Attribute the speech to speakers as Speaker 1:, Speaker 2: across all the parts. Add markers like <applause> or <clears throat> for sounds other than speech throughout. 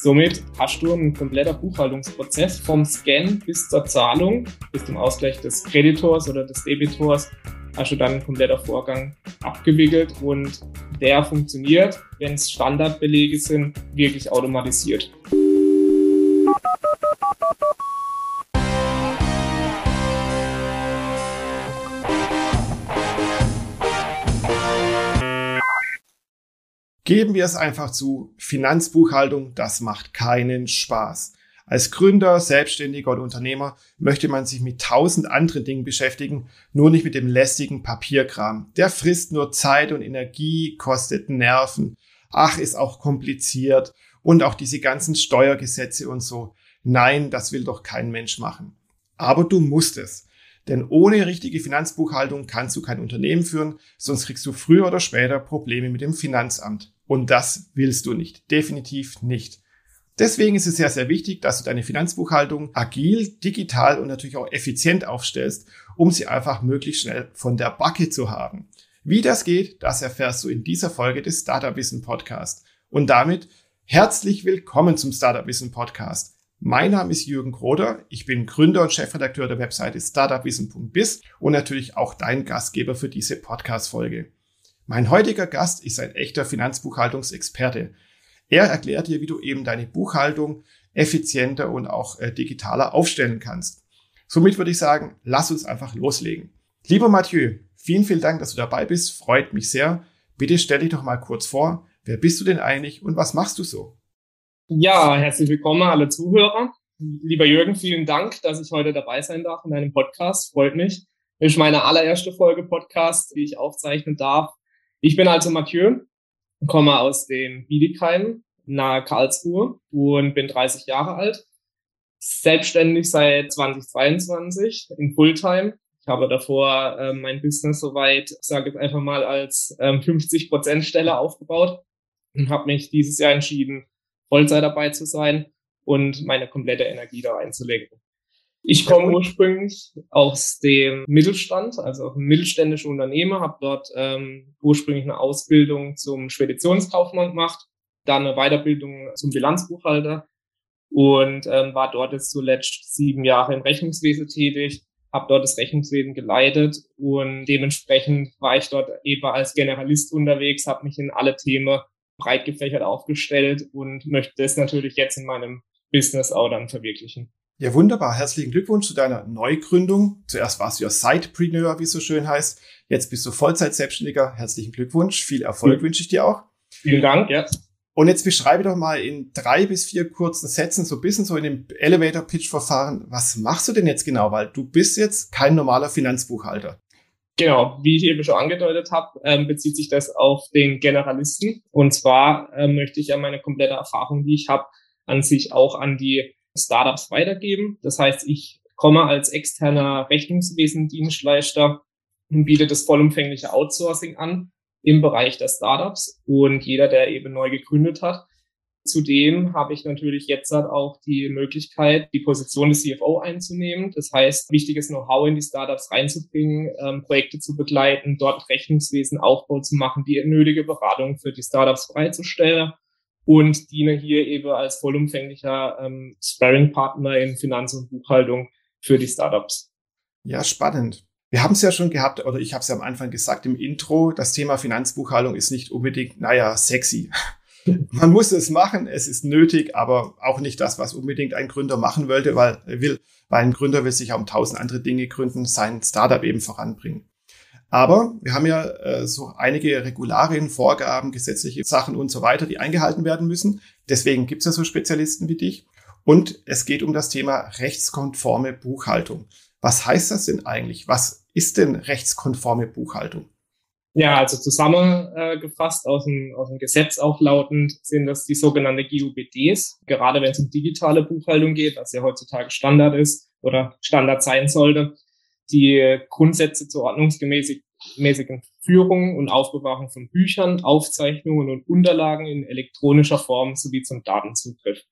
Speaker 1: Somit hast du einen kompletter Buchhaltungsprozess vom Scan bis zur Zahlung, bis zum Ausgleich des Kreditors oder des Debitors, hast du dann ein kompletter Vorgang abgewickelt und der funktioniert, wenn es Standardbelege sind, wirklich automatisiert.
Speaker 2: Geben wir es einfach zu, Finanzbuchhaltung, das macht keinen Spaß. Als Gründer, Selbstständiger oder Unternehmer möchte man sich mit tausend anderen Dingen beschäftigen, nur nicht mit dem lästigen Papierkram. Der frisst nur Zeit und Energie, kostet Nerven. Ach, ist auch kompliziert. Und auch diese ganzen Steuergesetze und so. Nein, das will doch kein Mensch machen. Aber du musst es. Denn ohne richtige Finanzbuchhaltung kannst du kein Unternehmen führen, sonst kriegst du früher oder später Probleme mit dem Finanzamt. Und das willst du nicht. Definitiv nicht. Deswegen ist es sehr, sehr wichtig, dass du deine Finanzbuchhaltung agil, digital und natürlich auch effizient aufstellst, um sie einfach möglichst schnell von der Backe zu haben. Wie das geht, das erfährst du in dieser Folge des Startup Wissen Podcast. Und damit herzlich willkommen zum Startup Wissen Podcast. Mein Name ist Jürgen Kroder. Ich bin Gründer und Chefredakteur der Webseite startupwissen.biz und natürlich auch dein Gastgeber für diese Podcast-Folge. Mein heutiger Gast ist ein echter Finanzbuchhaltungsexperte. Er erklärt dir, wie du eben deine Buchhaltung effizienter und auch äh, digitaler aufstellen kannst. Somit würde ich sagen, lass uns einfach loslegen. Lieber Mathieu, vielen, vielen Dank, dass du dabei bist. Freut mich sehr. Bitte stell dich doch mal kurz vor. Wer bist du denn eigentlich und was machst du so?
Speaker 1: Ja, herzlich willkommen alle Zuhörer. Lieber Jürgen, vielen Dank, dass ich heute dabei sein darf in deinem Podcast. Freut mich. Ist meine allererste Folge Podcast, die ich aufzeichnen darf. Ich bin also Mathieu, komme aus dem Bietigheim nahe Karlsruhe und bin 30 Jahre alt. Selbstständig seit 2022 in Fulltime. Ich habe davor ähm, mein Business soweit, sage ich einfach mal, als ähm, 50% Stelle aufgebaut und habe mich dieses Jahr entschieden, Vollzeit dabei zu sein und meine komplette Energie da einzulegen. Ich komme ursprünglich aus dem Mittelstand, also ein mittelständischer Unternehmer, habe dort ähm, ursprünglich eine Ausbildung zum Speditionskaufmann gemacht, dann eine Weiterbildung zum Bilanzbuchhalter und ähm, war dort jetzt zuletzt sieben Jahre im Rechnungswesen tätig, habe dort das Rechnungswesen geleitet und dementsprechend war ich dort eben als Generalist unterwegs, habe mich in alle Themen breit gefächert aufgestellt und möchte es natürlich jetzt in meinem Business auch dann verwirklichen.
Speaker 2: Ja, wunderbar. Herzlichen Glückwunsch zu deiner Neugründung. Zuerst warst du ja Sidepreneur, wie es so schön heißt. Jetzt bist du Vollzeit-Selbstständiger. Herzlichen Glückwunsch. Viel Erfolg mhm. wünsche ich dir auch.
Speaker 1: Vielen Dank, ja.
Speaker 2: Und jetzt beschreibe doch mal in drei bis vier kurzen Sätzen, so ein bisschen so in dem Elevator-Pitch-Verfahren, was machst du denn jetzt genau? Weil du bist jetzt kein normaler Finanzbuchhalter.
Speaker 1: Genau, wie ich eben schon angedeutet habe, ähm, bezieht sich das auf den Generalisten. Und zwar ähm, möchte ich ja meine komplette Erfahrung, die ich habe, an sich auch an die Startups weitergeben. Das heißt, ich komme als externer Rechnungswesendienstleister und biete das vollumfängliche Outsourcing an im Bereich der Startups und jeder, der eben neu gegründet hat. Zudem habe ich natürlich jetzt halt auch die Möglichkeit, die Position des CFO einzunehmen. Das heißt, wichtiges Know-how in die Startups reinzubringen, ähm, Projekte zu begleiten, dort Rechnungswesen Aufbau zu machen, die nötige Beratung für die Startups bereitzustellen und diene hier eben als vollumfänglicher ähm, Sparring-Partner in Finanz- und Buchhaltung für die Startups.
Speaker 2: Ja, spannend. Wir haben es ja schon gehabt, oder ich habe es ja am Anfang gesagt im Intro, das Thema Finanzbuchhaltung ist nicht unbedingt, naja, sexy. <laughs> Man muss es machen, es ist nötig, aber auch nicht das, was unbedingt ein Gründer machen wollte, weil er will, weil ein Gründer will sich ja um tausend andere Dinge gründen, sein Startup eben voranbringen. Aber wir haben ja äh, so einige Regularien, Vorgaben, gesetzliche Sachen und so weiter, die eingehalten werden müssen. Deswegen gibt es ja so Spezialisten wie dich. Und es geht um das Thema rechtskonforme Buchhaltung. Was heißt das denn eigentlich? Was ist denn rechtskonforme Buchhaltung?
Speaker 1: Ja, also zusammengefasst aus dem, aus dem Gesetz auch lautend sind das die sogenannte GUBDs. Gerade wenn es um digitale Buchhaltung geht, was ja heutzutage Standard ist oder Standard sein sollte, die Grundsätze zur ordnungsgemäßen Führung und Aufbewahrung von Büchern, Aufzeichnungen und Unterlagen in elektronischer Form sowie zum Datenzugriff.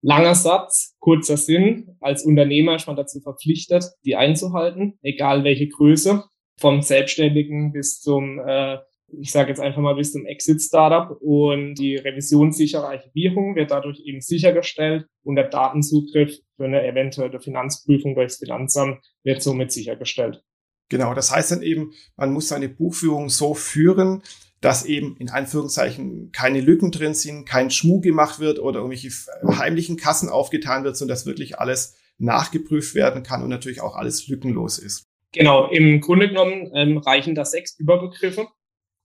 Speaker 1: Langer Satz, kurzer Sinn. Als Unternehmer ist man dazu verpflichtet, die einzuhalten, egal welche Größe, vom Selbstständigen bis zum äh, ich sage jetzt einfach mal bis zum Exit-Startup und die revisionssichere Archivierung wird dadurch eben sichergestellt und der Datenzugriff für eine eventuelle Finanzprüfung durchs Finanzamt wird somit sichergestellt.
Speaker 2: Genau, das heißt dann eben, man muss seine Buchführung so führen, dass eben in Anführungszeichen keine Lücken drin sind, kein Schmuh gemacht wird oder irgendwelche heimlichen Kassen aufgetan wird, sondern dass wirklich alles nachgeprüft werden kann und natürlich auch alles lückenlos ist.
Speaker 1: Genau, im Grunde genommen ähm, reichen da sechs Überbegriffe.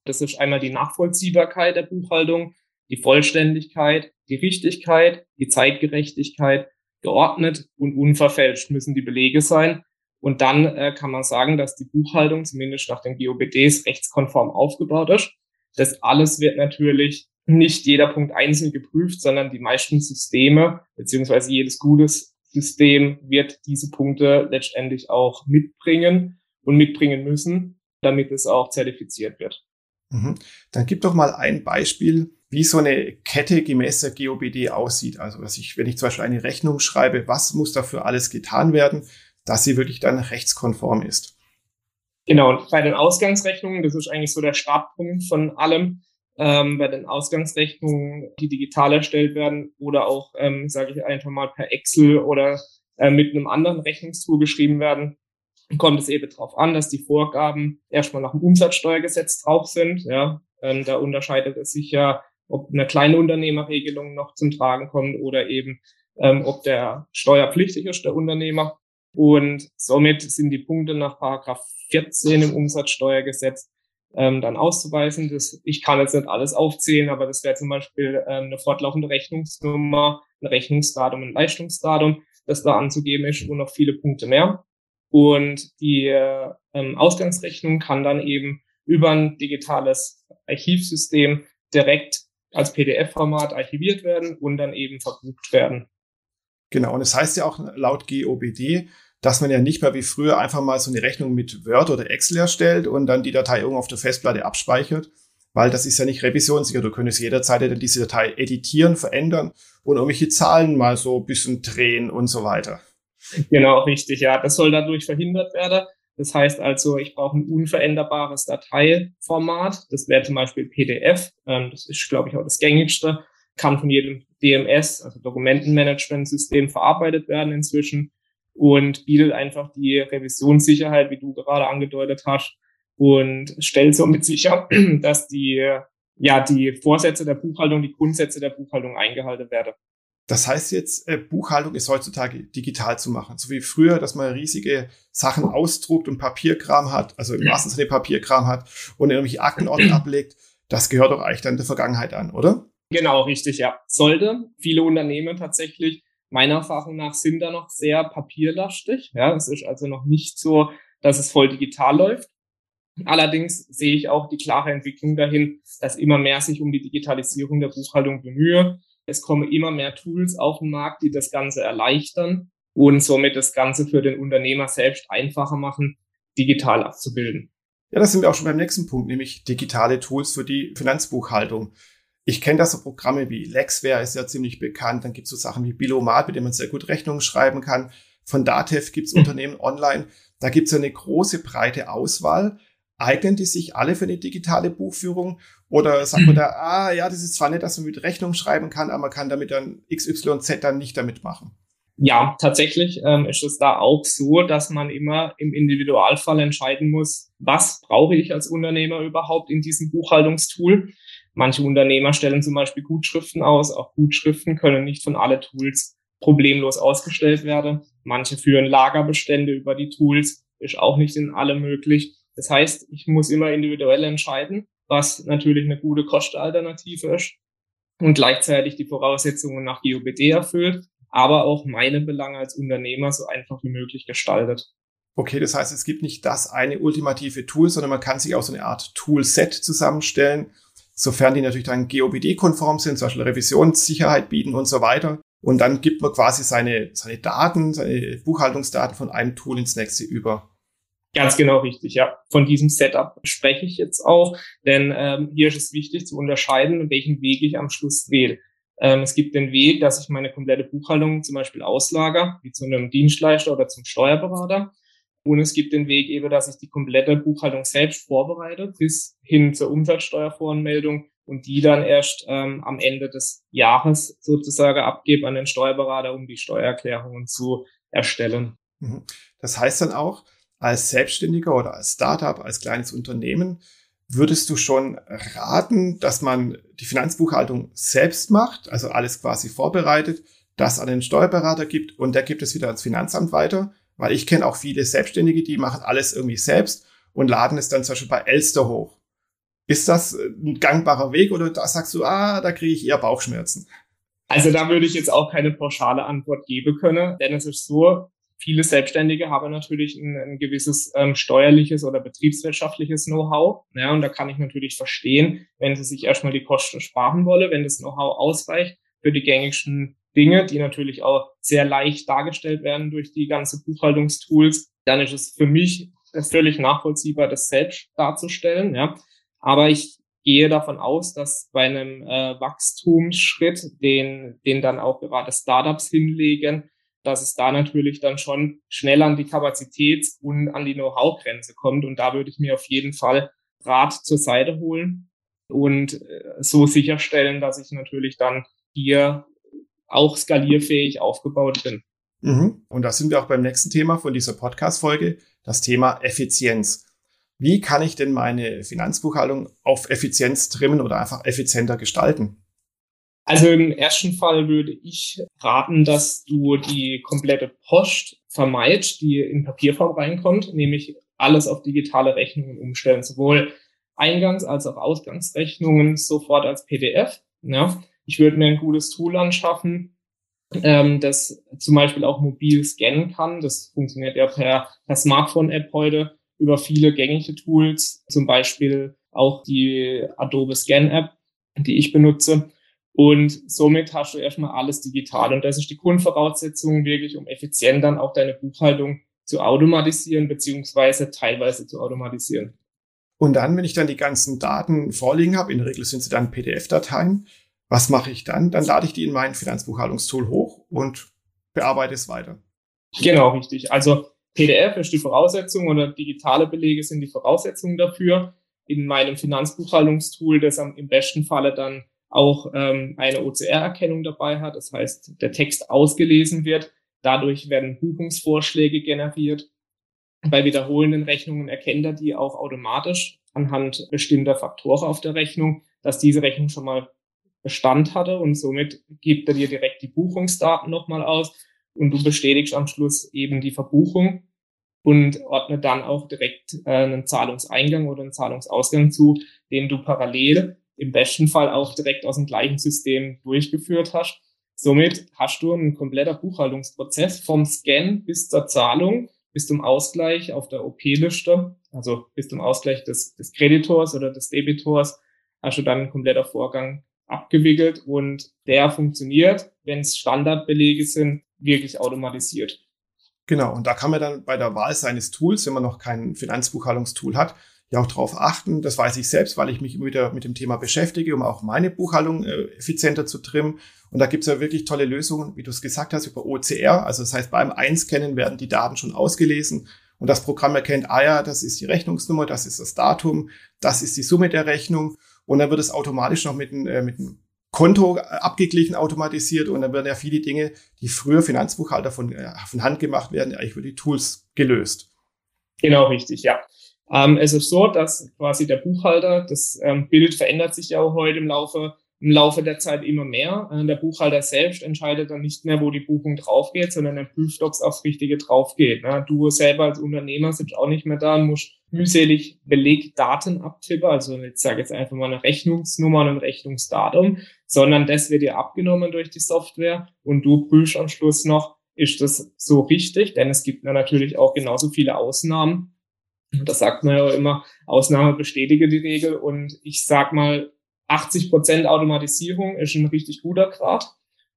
Speaker 1: Das ist einmal die Nachvollziehbarkeit der Buchhaltung, die Vollständigkeit, die Richtigkeit, die Zeitgerechtigkeit, geordnet und unverfälscht müssen die Belege sein. Und dann äh, kann man sagen, dass die Buchhaltung zumindest nach den GOBDs rechtskonform aufgebaut ist. Das alles wird natürlich nicht jeder Punkt einzeln geprüft, sondern die meisten Systeme beziehungsweise jedes gutes System wird diese Punkte letztendlich auch mitbringen und mitbringen müssen, damit es auch zertifiziert wird.
Speaker 2: Mhm. Dann gib doch mal ein Beispiel, wie so eine Kette gemäß der GOBD aussieht. Also, dass ich, wenn ich zum Beispiel eine Rechnung schreibe, was muss dafür alles getan werden, dass sie wirklich dann rechtskonform ist?
Speaker 1: Genau, bei den Ausgangsrechnungen, das ist eigentlich so der Startpunkt von allem. Ähm, bei den Ausgangsrechnungen, die digital erstellt werden oder auch, ähm, sage ich einfach mal, per Excel oder äh, mit einem anderen Rechnungstool geschrieben werden, kommt es eben darauf an, dass die Vorgaben erstmal nach dem Umsatzsteuergesetz drauf sind. Ja, ähm, da unterscheidet es sich ja, ob eine kleine Unternehmerregelung noch zum Tragen kommt oder eben ähm, ob der steuerpflichtig ist, der Unternehmer. Und somit sind die Punkte nach Paragraph 14 im Umsatzsteuergesetz ähm, dann auszuweisen. Das, ich kann jetzt nicht alles aufzählen, aber das wäre zum Beispiel ähm, eine fortlaufende Rechnungsnummer, ein Rechnungsdatum, ein Leistungsdatum, das da anzugeben ist und noch viele Punkte mehr. Und die ähm, Ausgangsrechnung kann dann eben über ein digitales Archivsystem direkt als PDF-Format archiviert werden und dann eben verbucht werden.
Speaker 2: Genau, und es das heißt ja auch laut GOBD, dass man ja nicht mehr wie früher einfach mal so eine Rechnung mit Word oder Excel erstellt und dann die Datei irgendwo auf der Festplatte abspeichert, weil das ist ja nicht revisionssicher. Du könntest jederzeit dann diese Datei editieren, verändern und irgendwelche Zahlen mal so ein bisschen drehen und so weiter. <laughs>
Speaker 1: Genau, richtig, ja. Das soll dadurch verhindert werden. Das heißt also, ich brauche ein unveränderbares Dateiformat. Das wäre zum Beispiel PDF. Ähm, das ist, glaube ich, auch das gängigste. Kann von jedem DMS, also Dokumentenmanagementsystem, verarbeitet werden inzwischen und bietet einfach die Revisionssicherheit, wie du gerade angedeutet hast, und stellt somit sicher, <clears throat> dass die, ja, die Vorsätze der Buchhaltung, die Grundsätze der Buchhaltung eingehalten werden.
Speaker 2: Das heißt jetzt, äh, Buchhaltung ist heutzutage digital zu machen. So wie früher, dass man riesige Sachen ausdruckt und Papierkram hat, also im wahrsten Sinne Papierkram hat und irgendwelche Aktenordner <clears throat> ablegt. Das gehört doch eigentlich dann der Vergangenheit an, oder?
Speaker 1: Genau, richtig, ja. Sollte. Viele Unternehmen tatsächlich, meiner Erfahrung nach, sind da noch sehr papierlastig. Ja, es ist also noch nicht so, dass es voll digital läuft. Allerdings sehe ich auch die klare Entwicklung dahin, dass immer mehr sich um die Digitalisierung der Buchhaltung bemühe es kommen immer mehr Tools auf den Markt, die das Ganze erleichtern und somit das Ganze für den Unternehmer selbst einfacher machen, digital abzubilden.
Speaker 2: Ja, das sind wir auch schon beim nächsten Punkt, nämlich digitale Tools für die Finanzbuchhaltung. Ich kenne das so Programme wie Lexware ist ja ziemlich bekannt. Dann gibt es so Sachen wie Bilomat, mit dem man sehr gut Rechnungen schreiben kann. Von Datev gibt es. <laughs> Unternehmen online. Da gibt es eine große, breite Auswahl. Eignen die sich alle für eine digitale Buchführung? Oder sagt man da, ah ja, das ist zwar nett, dass man mit Rechnung schreiben kann, aber man kann damit dann XYZ dann nicht damit machen?
Speaker 1: Ja, tatsächlich ähm, ist es da auch so, dass man immer im Individualfall entscheiden muss, was brauche ich als Unternehmer überhaupt in diesem Buchhaltungstool. Manche Unternehmer stellen zum Beispiel Gutschriften aus. Auch Gutschriften können nicht von alle Tools problemlos ausgestellt werden. Manche führen Lagerbestände über die Tools, ist auch nicht in allem möglich. Das heißt, ich muss immer individuell entscheiden, was natürlich eine gute Kostenalternative ist und gleichzeitig die Voraussetzungen nach GOBD erfüllt, aber auch meine Belange als Unternehmer so einfach wie möglich gestaltet.
Speaker 2: Okay, das heißt, es gibt nicht das eine ultimative Tool, sondern man kann sich auch so eine Art Toolset zusammenstellen, sofern die natürlich dann GOBD-konform sind, zum Beispiel Revisionssicherheit bieten und so weiter. Und dann gibt man quasi seine, seine Daten, seine Buchhaltungsdaten von einem Tool ins nächste über.
Speaker 1: Ganz genau richtig, ja. Von diesem Setup spreche ich jetzt auch, denn ähm, hier ist es wichtig zu unterscheiden, welchen Weg ich am Schluss wähle. Ähm, es gibt den Weg, dass ich meine komplette Buchhaltung zum Beispiel auslager, wie zu einem Dienstleister oder zum Steuerberater. Und es gibt den Weg eben, dass ich die komplette Buchhaltung selbst vorbereite bis hin zur Umsatzsteuervoranmeldung und die dann erst ähm, am Ende des Jahres sozusagen abgebe an den Steuerberater, um die Steuererklärungen zu erstellen.
Speaker 2: Mhm. Das heißt dann auch, als Selbstständiger oder als Startup, als kleines Unternehmen, würdest du schon raten, dass man die Finanzbuchhaltung selbst macht, also alles quasi vorbereitet, das an den Steuerberater gibt und der gibt es wieder ans Finanzamt weiter? Weil ich kenne auch viele Selbstständige, die machen alles irgendwie selbst und laden es dann zum Beispiel bei Elster hoch. Ist das ein gangbarer Weg oder da sagst du, ah, da kriege ich eher Bauchschmerzen?
Speaker 1: Also da würde ich jetzt auch keine pauschale Antwort geben können, denn es ist so, viele Selbstständige haben natürlich ein, ein gewisses ähm, steuerliches oder betriebswirtschaftliches Know-how. Ja, und da kann ich natürlich verstehen, wenn sie sich erstmal die Kosten sparen wolle, wenn das Know-how ausreicht für die gängigsten Dinge, die natürlich auch sehr leicht dargestellt werden durch die ganze Buchhaltungstools, dann ist es für mich völlig nachvollziehbar, das selbst darzustellen. Ja. Aber ich gehe davon aus, dass bei einem äh, Wachstumsschritt, den, den dann auch gerade Startups hinlegen, dass es da natürlich dann schon schnell an die Kapazitäts- und an die Know-how-Grenze kommt. Und da würde ich mir auf jeden Fall Rat zur Seite holen und äh, so sicherstellen, dass ich natürlich dann hier auch skalierfähig aufgebaut bin.
Speaker 2: Mhm. Und da sind wir auch beim nächsten Thema von dieser Podcast-Folge, das Thema Effizienz. Wie kann ich denn meine Finanzbuchhaltung auf Effizienz trimmen oder einfach effizienter gestalten?
Speaker 1: Also im ersten Fall würde ich raten, dass du die komplette Post vermeidest, die in Papierform reinkommt, nämlich alles auf digitale Rechnungen umstellen, sowohl Eingangs- als auch Ausgangsrechnungen sofort als PDF. Ja. Ich würde mir ein gutes Tool anschaffen, ähm, das zum Beispiel auch mobil scannen kann. Das funktioniert ja per, per Smartphone-App heute über viele gängige Tools, zum Beispiel auch die Adobe Scan App, die ich benutze. Und somit hast du erstmal alles digital. Und das ist die Grundvoraussetzung wirklich, um effizient dann auch deine Buchhaltung zu automatisieren, beziehungsweise teilweise zu automatisieren.
Speaker 2: Und dann, wenn ich dann die ganzen Daten vorliegen habe, in der Regel sind sie dann PDF-Dateien, was mache ich dann? Dann lade ich die in mein Finanzbuchhaltungstool hoch und bearbeite es weiter.
Speaker 1: Genau, richtig. Also PDF ist die Voraussetzung oder digitale Belege sind die Voraussetzungen dafür. In meinem Finanzbuchhaltungstool, das im besten Falle dann auch ähm, eine OCR-Erkennung dabei hat. Das heißt, der Text ausgelesen wird. Dadurch werden Buchungsvorschläge generiert. Bei wiederholenden Rechnungen erkennt er die auch automatisch anhand bestimmter Faktoren auf der Rechnung, dass diese Rechnung schon mal Bestand hatte und somit gibt er dir direkt die Buchungsdaten nochmal aus und du bestätigst am Schluss eben die Verbuchung und ordnet dann auch direkt äh, einen Zahlungseingang oder einen Zahlungsausgang zu, den du parallel im besten Fall auch direkt aus dem gleichen System durchgeführt hast. Somit hast du einen kompletter Buchhaltungsprozess vom Scan bis zur Zahlung, bis zum Ausgleich auf der OP-Liste, also bis zum Ausgleich des, des Kreditors oder des Debitors, hast du dann ein kompletter Vorgang abgewickelt und der funktioniert, wenn es Standardbelege sind, wirklich automatisiert.
Speaker 2: Genau, und da kann man dann bei der Wahl seines Tools, wenn man noch kein Finanzbuchhaltungstool hat, ja auch darauf achten. Das weiß ich selbst, weil ich mich immer wieder mit dem Thema beschäftige, um auch meine Buchhaltung äh, effizienter zu trimmen. Und da gibt es ja wirklich tolle Lösungen, wie du es gesagt hast, über OCR. Also das heißt, beim Einscannen werden die Daten schon ausgelesen und das Programm erkennt, ah ja, das ist die Rechnungsnummer, das ist das Datum, das ist die Summe der Rechnung. Und dann wird es automatisch noch mit, äh, Konto abgeglichen, automatisiert und dann werden ja viele Dinge, die früher Finanzbuchhalter von, äh, von Hand gemacht werden, eigentlich über die Tools gelöst.
Speaker 1: Genau, richtig, ja. Ähm, es ist so, dass quasi der Buchhalter, das ähm, Bild verändert sich ja auch heute im Laufe, im Laufe der Zeit immer mehr. Äh, der Buchhalter selbst entscheidet dann nicht mehr, wo die Buchung draufgeht, sondern er prüft, ob es aufs Richtige draufgeht. Ne? Du selber als Unternehmer sitzt auch nicht mehr da und musst mühselig Belegdaten abtippen, also ich sage jetzt einfach mal eine Rechnungsnummer und ein Rechnungsdatum, sondern das wird dir abgenommen durch die Software und du prüfst am Schluss noch, ist das so richtig? Denn es gibt natürlich auch genauso viele Ausnahmen das sagt man ja immer, Ausnahme bestätige die Regel. Und ich sag mal, 80 Prozent Automatisierung ist ein richtig guter Grad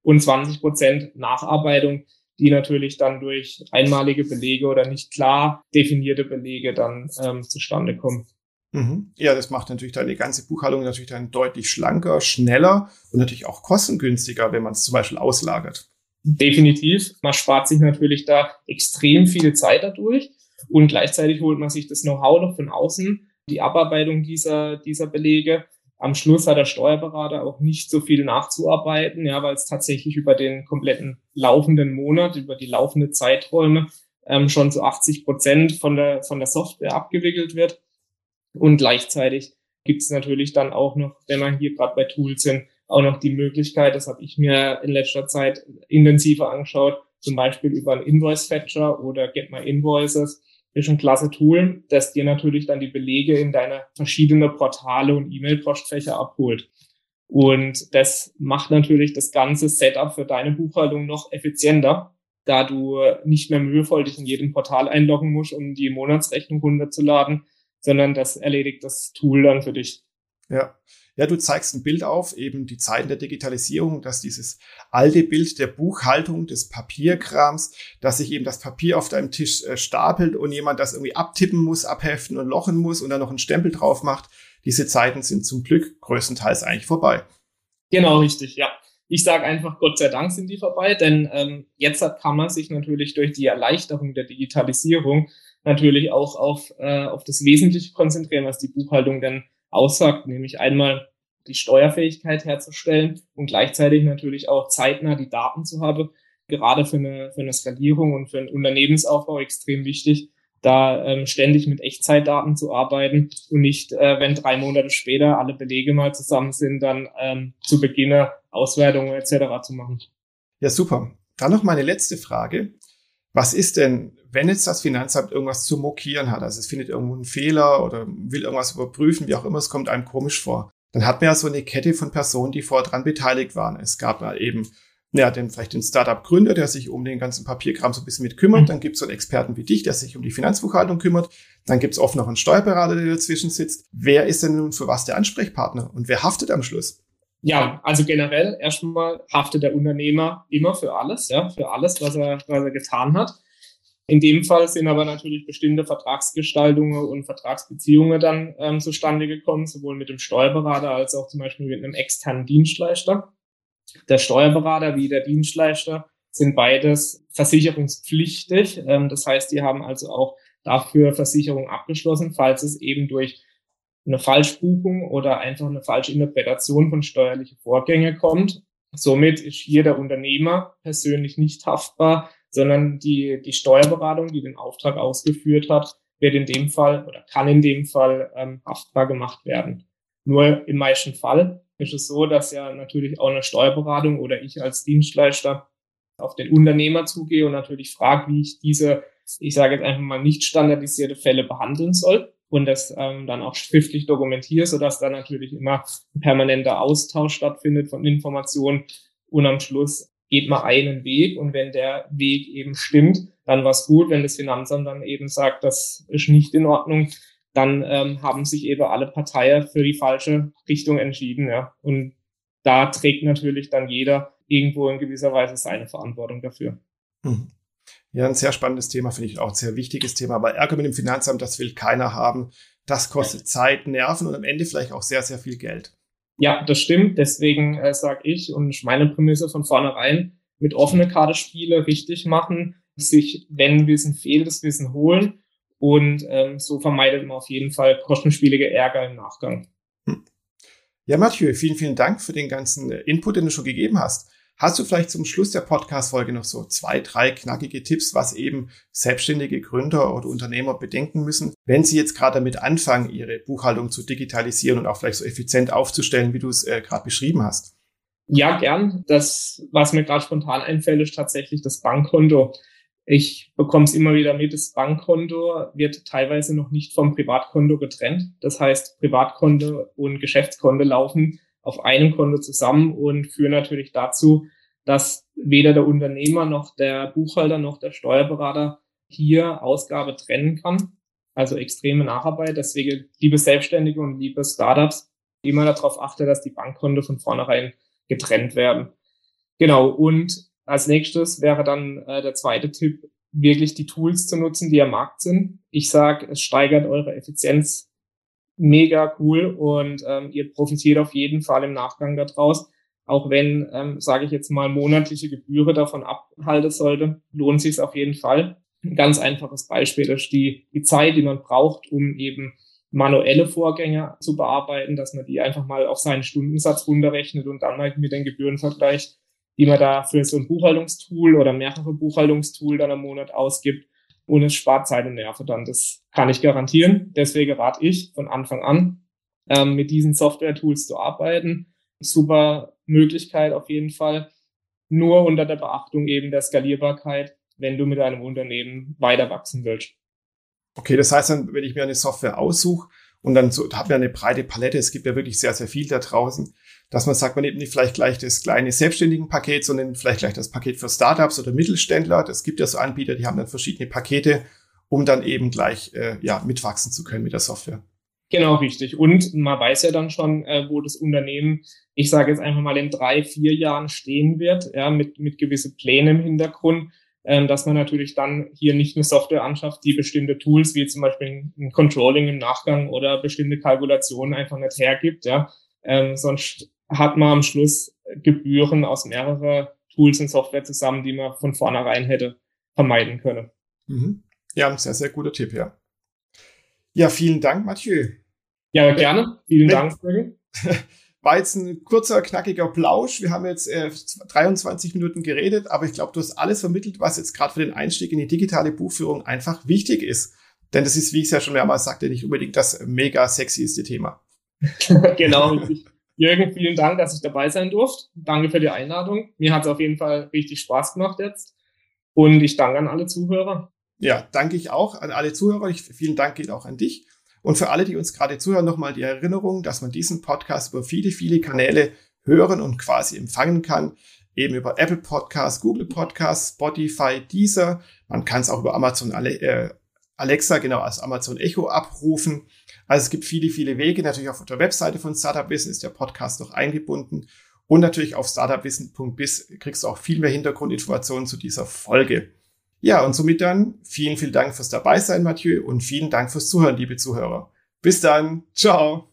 Speaker 1: und 20 Prozent Nacharbeitung, die natürlich dann durch einmalige Belege oder nicht klar definierte Belege dann ähm, zustande kommen.
Speaker 2: Mhm. Ja, das macht natürlich deine ganze Buchhaltung natürlich dann deutlich schlanker, schneller und natürlich auch kostengünstiger, wenn man es zum Beispiel auslagert.
Speaker 1: Definitiv. Man spart sich natürlich da extrem viel Zeit dadurch. Und gleichzeitig holt man sich das Know-how noch von außen, die Abarbeitung dieser, dieser Belege. Am Schluss hat der Steuerberater auch nicht so viel nachzuarbeiten, ja, weil es tatsächlich über den kompletten laufenden Monat, über die laufende Zeiträume ähm, schon zu 80 Prozent von der, von der Software abgewickelt wird. Und gleichzeitig gibt es natürlich dann auch noch, wenn man hier gerade bei Tools sind, auch noch die Möglichkeit, das habe ich mir in letzter Zeit intensiver angeschaut, zum Beispiel über einen Invoice Fetcher oder Get My Invoices, ist ein klasse Tool, das dir natürlich dann die Belege in deine verschiedenen Portale und E-Mail-Postfächer abholt. Und das macht natürlich das ganze Setup für deine Buchhaltung noch effizienter, da du nicht mehr mühevoll dich in jedem Portal einloggen musst, um die Monatsrechnung runterzuladen, sondern das erledigt das Tool dann für dich.
Speaker 2: Ja. Ja, du zeigst ein Bild auf, eben die Zeiten der Digitalisierung, dass dieses alte Bild der Buchhaltung, des Papierkrams, dass sich eben das Papier auf deinem Tisch äh, stapelt und jemand das irgendwie abtippen muss, abheften und lochen muss und dann noch einen Stempel drauf macht. Diese Zeiten sind zum Glück größtenteils eigentlich vorbei.
Speaker 1: Genau, richtig, ja. Ich sage einfach, Gott sei Dank sind die vorbei, denn ähm, jetzt kann man sich natürlich durch die Erleichterung der Digitalisierung natürlich auch auf, äh, auf das Wesentliche konzentrieren, was die Buchhaltung denn aussagt, nämlich einmal die Steuerfähigkeit herzustellen und gleichzeitig natürlich auch zeitnah die Daten zu haben, gerade für eine, für eine Skalierung und für einen Unternehmensaufbau extrem wichtig, da ähm, ständig mit Echtzeitdaten zu arbeiten und nicht, äh, wenn drei Monate später alle Belege mal zusammen sind, dann ähm, zu Beginn Auswertungen etc. zu machen.
Speaker 2: Ja, super. Dann noch meine letzte Frage. Was ist denn, wenn jetzt das Finanzamt irgendwas zu mokieren hat, also es findet irgendwo einen Fehler oder will irgendwas überprüfen, wie auch immer, es kommt einem komisch vor, dann hat man ja so eine Kette von Personen, die vorher dran beteiligt waren. Es gab mal eben ja, den, vielleicht den Startup-Gründer, der sich um den ganzen Papierkram so ein bisschen mit kümmert. Mhm. Dann gibt es so einen Experten wie dich, der sich um die Finanzbuchhaltung kümmert. Dann gibt es oft noch einen Steuerberater, der dazwischen sitzt. Wer ist denn nun für was der Ansprechpartner und wer haftet am Schluss?
Speaker 1: Ja, also generell erstmal haftet der Unternehmer immer für alles, ja, für alles, was er, was er getan hat. In dem Fall sind aber natürlich bestimmte Vertragsgestaltungen und Vertragsbeziehungen dann ähm, zustande gekommen, sowohl mit dem Steuerberater als auch zum Beispiel mit einem externen Dienstleister. Der Steuerberater wie der Dienstleister sind beides versicherungspflichtig. Ähm, das heißt, die haben also auch dafür Versicherung abgeschlossen, falls es eben durch eine Falschbuchung oder einfach eine falsche Interpretation von steuerlichen Vorgängen kommt. Somit ist hier der Unternehmer persönlich nicht haftbar, sondern die, die Steuerberatung, die den Auftrag ausgeführt hat, wird in dem Fall oder kann in dem Fall ähm, haftbar gemacht werden. Nur im meisten Fall ist es so, dass ja natürlich auch eine Steuerberatung oder ich als Dienstleister auf den Unternehmer zugehe und natürlich frage, wie ich diese, ich sage jetzt einfach mal nicht standardisierte Fälle behandeln soll und das ähm, dann auch schriftlich dokumentiere, sodass da natürlich immer ein permanenter Austausch stattfindet von Informationen und am Schluss geht man einen Weg und wenn der Weg eben stimmt, dann war's gut. Wenn das Finanzamt dann eben sagt, das ist nicht in Ordnung, dann ähm, haben sich eben alle Parteien für die falsche Richtung entschieden. Ja. Und da trägt natürlich dann jeder irgendwo in gewisser Weise seine Verantwortung dafür.
Speaker 2: Hm. Ja, ein sehr spannendes Thema, finde ich auch ein sehr wichtiges Thema. Aber Ärger mit dem Finanzamt, das will keiner haben. Das kostet Zeit, Nerven und am Ende vielleicht auch sehr, sehr viel Geld.
Speaker 1: Ja, das stimmt. Deswegen äh, sage ich und meine Prämisse von vornherein, mit offene Karte Spiele richtig machen, sich, wenn Wissen fehlt, das Wissen holen und ähm, so vermeidet man auf jeden Fall kostenspielige Ärger im Nachgang. Hm.
Speaker 2: Ja, Mathieu, vielen, vielen Dank für den ganzen Input, den du schon gegeben hast. Hast du vielleicht zum Schluss der Podcast-Folge noch so zwei, drei knackige Tipps, was eben selbstständige Gründer oder Unternehmer bedenken müssen, wenn sie jetzt gerade damit anfangen, ihre Buchhaltung zu digitalisieren und auch vielleicht so effizient aufzustellen, wie du es äh, gerade beschrieben hast?
Speaker 1: Ja, gern. Das, was mir gerade spontan einfällt, ist tatsächlich das Bankkonto. Ich bekomme es immer wieder mit, das Bankkonto wird teilweise noch nicht vom Privatkonto getrennt. Das heißt, Privatkonto und Geschäftskonto laufen auf einem Konto zusammen und führen natürlich dazu, dass weder der Unternehmer noch der Buchhalter noch der Steuerberater hier Ausgabe trennen kann. Also extreme Nacharbeit. Deswegen, liebe Selbstständige und liebe Startups, immer darauf achte, dass die Bankkonto von vornherein getrennt werden. Genau. Und als nächstes wäre dann äh, der zweite Tipp, wirklich die Tools zu nutzen, die am Markt sind. Ich sage, es steigert eure Effizienz mega cool und ähm, ihr profitiert auf jeden Fall im Nachgang daraus. Auch wenn, ähm, sage ich jetzt mal, monatliche Gebühren davon abhalten sollte, lohnt sich auf jeden Fall. Ein ganz einfaches Beispiel ist die, die Zeit, die man braucht, um eben manuelle Vorgänge zu bearbeiten, dass man die einfach mal auf seinen Stundensatz runterrechnet und dann mal mit den Gebühren vergleicht, die man da für so ein Buchhaltungstool oder mehrere Buchhaltungstool dann am Monat ausgibt. Und es spart Zeit und Nerven dann. Das kann ich garantieren. Deswegen rate ich von Anfang an, ähm, mit diesen Software-Tools zu arbeiten. Super Möglichkeit auf jeden Fall. Nur unter der Beachtung eben der Skalierbarkeit, wenn du mit einem Unternehmen weiter wachsen willst.
Speaker 2: Okay, das heißt dann, wenn ich mir eine Software aussuche und dann so, habe mir eine breite Palette, es gibt ja wirklich sehr, sehr viel da draußen, dass man sagt, man nimmt nicht vielleicht gleich das kleine selbstständigen Paket, sondern vielleicht gleich das Paket für Startups oder Mittelständler. Das gibt ja so Anbieter, die haben dann verschiedene Pakete, um dann eben gleich äh, ja mitwachsen zu können mit der Software.
Speaker 1: Genau, richtig. Und man weiß ja dann schon, äh, wo das Unternehmen, ich sage jetzt einfach mal in drei, vier Jahren stehen wird, ja, mit, mit gewisse Plänen im Hintergrund ähm, dass man natürlich dann hier nicht eine Software anschafft, die bestimmte Tools wie zum Beispiel ein Controlling im Nachgang oder bestimmte Kalkulationen einfach nicht hergibt. Ja, ähm, sonst hat man am Schluss Gebühren aus mehreren Tools und Software zusammen, die man von vornherein hätte vermeiden können.
Speaker 2: Mhm. Ja, ein sehr, sehr guter Tipp, ja. Ja, vielen Dank, Mathieu.
Speaker 1: Ja, gerne. Vielen Wenn, Dank. <laughs>
Speaker 2: War jetzt ein kurzer, knackiger Plausch. Wir haben jetzt äh, 23 Minuten geredet, aber ich glaube, du hast alles vermittelt, was jetzt gerade für den Einstieg in die digitale Buchführung einfach wichtig ist. Denn das ist, wie ich es ja schon mehrmals sagte, nicht unbedingt das mega sexyste Thema. <laughs>
Speaker 1: genau. Jürgen, vielen Dank, dass ich dabei sein durfte. Danke für die Einladung. Mir hat es auf jeden Fall richtig Spaß gemacht jetzt. Und ich danke an alle Zuhörer.
Speaker 2: Ja, danke ich auch an alle Zuhörer. Ich, vielen Dank geht auch an dich. Und für alle, die uns gerade zuhören, nochmal die Erinnerung, dass man diesen Podcast über viele, viele Kanäle hören und quasi empfangen kann. Eben über Apple Podcasts, Google Podcasts, Spotify, Deezer. Man kann es auch über Amazon äh, Alexa, genau, als Amazon Echo abrufen. Also es gibt viele, viele Wege. Natürlich auf der Webseite von Startup Wissen ist der Podcast noch eingebunden. Und natürlich auf startupwissen.biz kriegst du auch viel mehr Hintergrundinformationen zu dieser Folge. Ja, und somit dann vielen, vielen Dank fürs Dabeisein, Mathieu, und vielen Dank fürs Zuhören, liebe Zuhörer. Bis dann. Ciao.